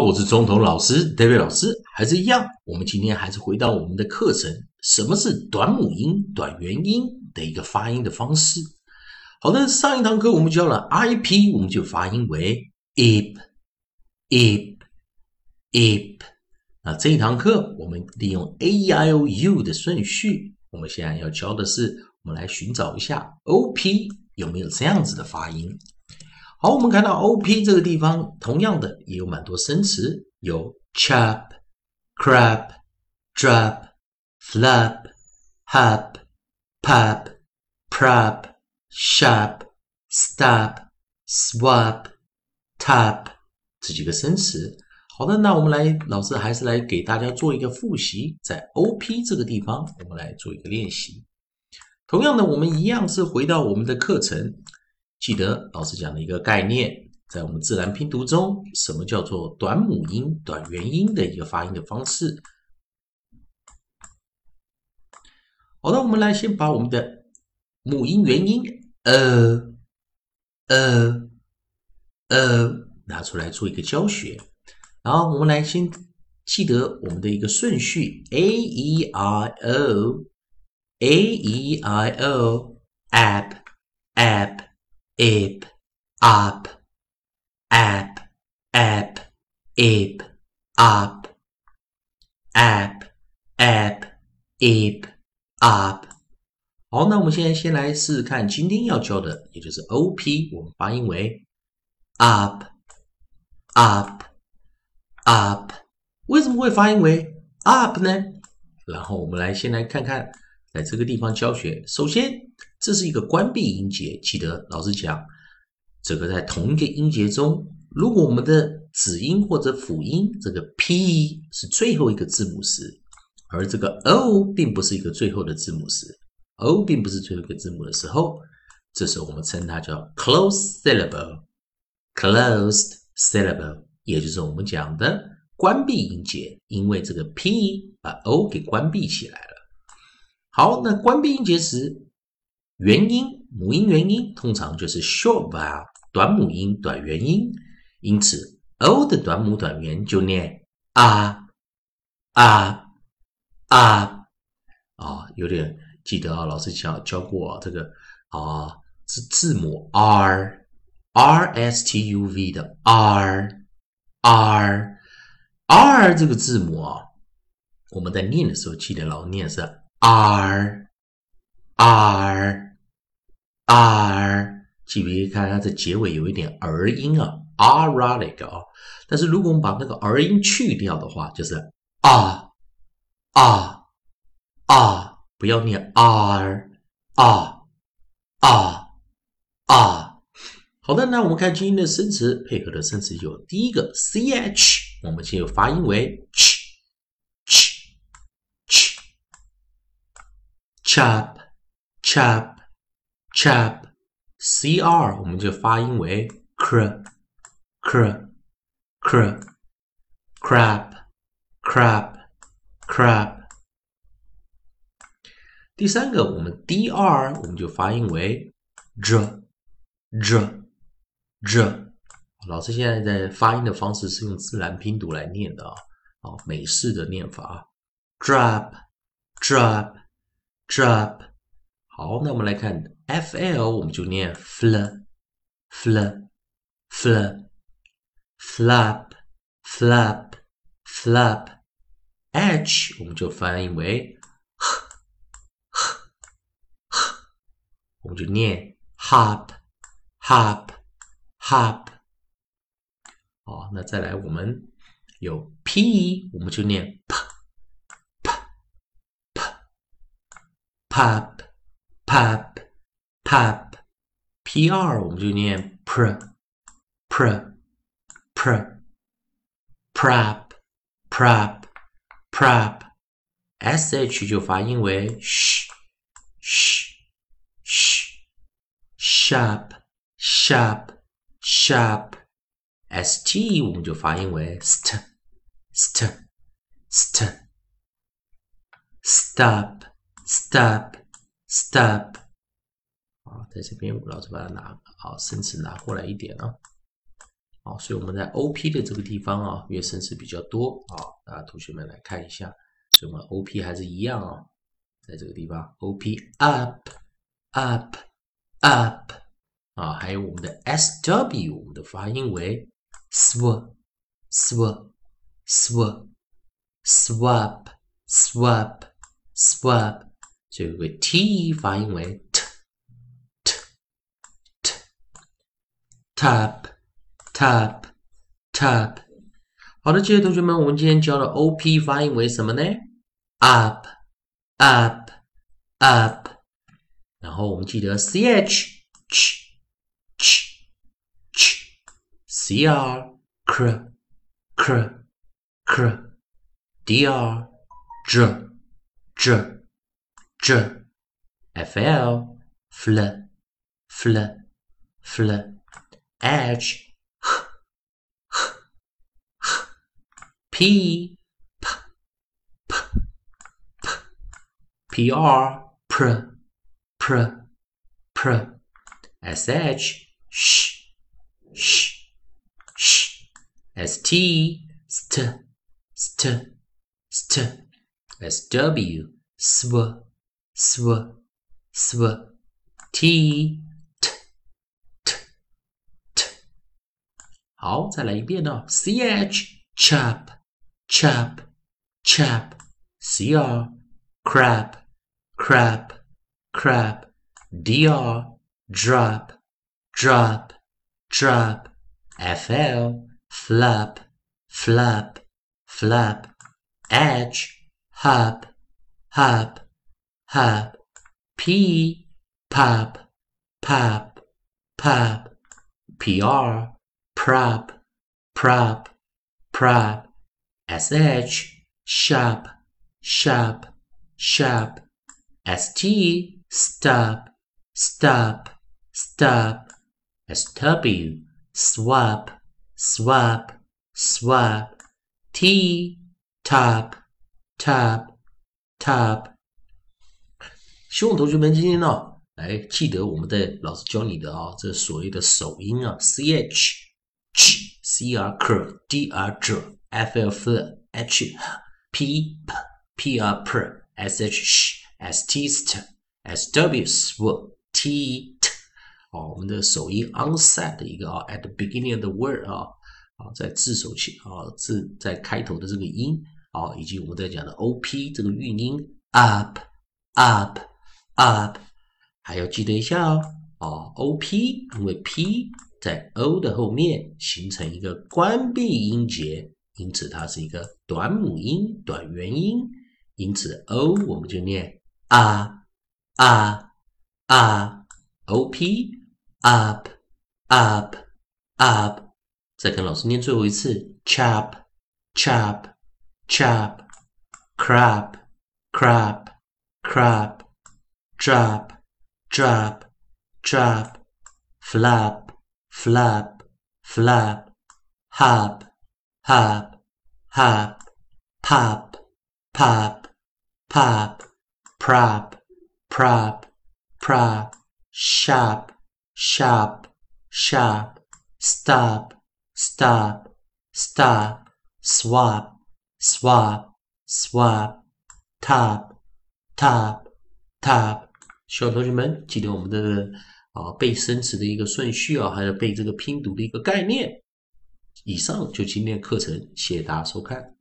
我是中统老师，David 老师，还是一样。我们今天还是回到我们的课程，什么是短母音、短元音的一个发音的方式？好的，上一堂课我们教了 I P，我们就发音为 ip，ip，ip。那这一堂课我们利用 A E I O U 的顺序，我们现在要教的是，我们来寻找一下 O P 有没有这样子的发音。好，我们看到 O P 这个地方，同样的也有蛮多生词，有 chap、crap、drop、flap、hap、pap、prap、sharp、stop、swap、tap 这几个生词。好的，那我们来，老师还是来给大家做一个复习，在 O P 这个地方，我们来做一个练习。同样的，我们一样是回到我们的课程。记得老师讲的一个概念，在我们自然拼读中，什么叫做短母音、短元音的一个发音的方式？好的，我们来先把我们的母音、元音呃呃呃拿出来做一个教学，然后我们来先记得我们的一个顺序：a e i o a e i o app。Ip, up, app, app, ip, up, app, app, ip, up。好，那我们现在先来试试看今天要教的，也就是 op，我们发音为 up, up, up。为什么会发音为 up 呢？然后我们来先来看看，在这个地方教学，首先。这是一个关闭音节，记得老师讲，这个在同一个音节中，如果我们的子音或者辅音这个 p 是最后一个字母时，而这个 o 并不是一个最后的字母时，o 并不是最后一个字母的时候，这时候我们称它叫 closed syllable，closed syllable，也就是我们讲的关闭音节，因为这个 p 把 o 给关闭起来了。好，那关闭音节时。元音母音元音通常就是 short vowel 短母音短元音，因此 o 的短母短元就念啊啊啊啊，有点记得啊，老师教教过这个啊是字母 r r s t u v 的 r r r 这个字母啊，我们在念的时候记得老念是 r r。r，记别看它的结尾有一点儿音啊，r-like 啊。但是如果我们把那个儿音去掉的话，就是啊啊啊，不要念 r 啊啊啊。好的，那我们看今天的生词，配合的生词有第一个 ch，我们先有发音为 ch ch Chap, chap, chap, cr 我们就发音为 cr cr cr crap crap crap。第三个，我们 dr 我们就发音为 j j j。老师现在在发音的方式是用自然拼读来念的啊，哦，美式的念法啊，drop drop drop。好，那我们来看 f l，我们就念 fl fl fl flap flap flap。h 我们就翻译为 h，h，h，我们就念 hop，hop，hop。好，那再来我们有 p，我们就念 p p，p，p，pop。pap pap p r 我们就念 pr pr pr prap prap prap s h 就发音为 sh sh sh sharp sharp sharp s t 我们就发音为 st st st stop stop Stop 啊，在这边老师把它拿好，生词拿过来一点啊。啊，所以我们在 O P 的这个地方啊，因为声词比较多啊，啊，同学们来看一下，所以我们 O P 还是一样啊，在这个地方。O P up up up 啊，还有我们的 S W，我们的发音为 sw sw sw swap swap swap，所以有个 T 发音为 t t t tap。tap tap，好的，这些同学们，我们今天教的 O P 发音为什么呢？up up up，然后我们记得 C H ch ch ch C R cr cr cr D R j j j F L fl fl fl H P P P P P R pr pr pr S H sh sh sh S T st st st S W sw sw sw T t t t 好，再来一遍呢。C H chap chap, chap, cr, crap, crap, crap, dr, drop, drop, drop, fl, flap, flap, flap, edge, hop, hop, hop, p, pop, pop, pop, pr, prop, prop, prop, sh sharp sharp sharp st stop. Stop. Stop. Sw swap. Swap. Swap. T. Top. Top. Top 希望同学们今天呢，来记得我们的老师教你的啊，这所谓的首音啊，c h ch c r c d r j f l f h p p p r p s h sh s t st s w sw t t 哦，我们的首音 onset 的一个啊，at the beginning of the word 啊啊，在字首起啊字在开头的这个音啊，以及我们在讲的 o p 这个韵音 up up up，还要记得一下哦啊 o p 因为 p 在 o 的后面形成一个关闭音节。因此，它是一个短母音、短元音。因此，o 我们就念啊啊啊，o p up up up。再跟老师念最后一次，chop chop chop，crab crab crab，drop drop drop，flap flap flap，hop hop, hop, pop, pop, pop, prop, prop, prop, shop, shop, shop, stop, stop, stop, swap, swap, swap, top, top, top。希望同学们记得我们的啊背生词的一个顺序啊，还有背这个拼读的一个概念。以上就今天课程，谢谢大家收看。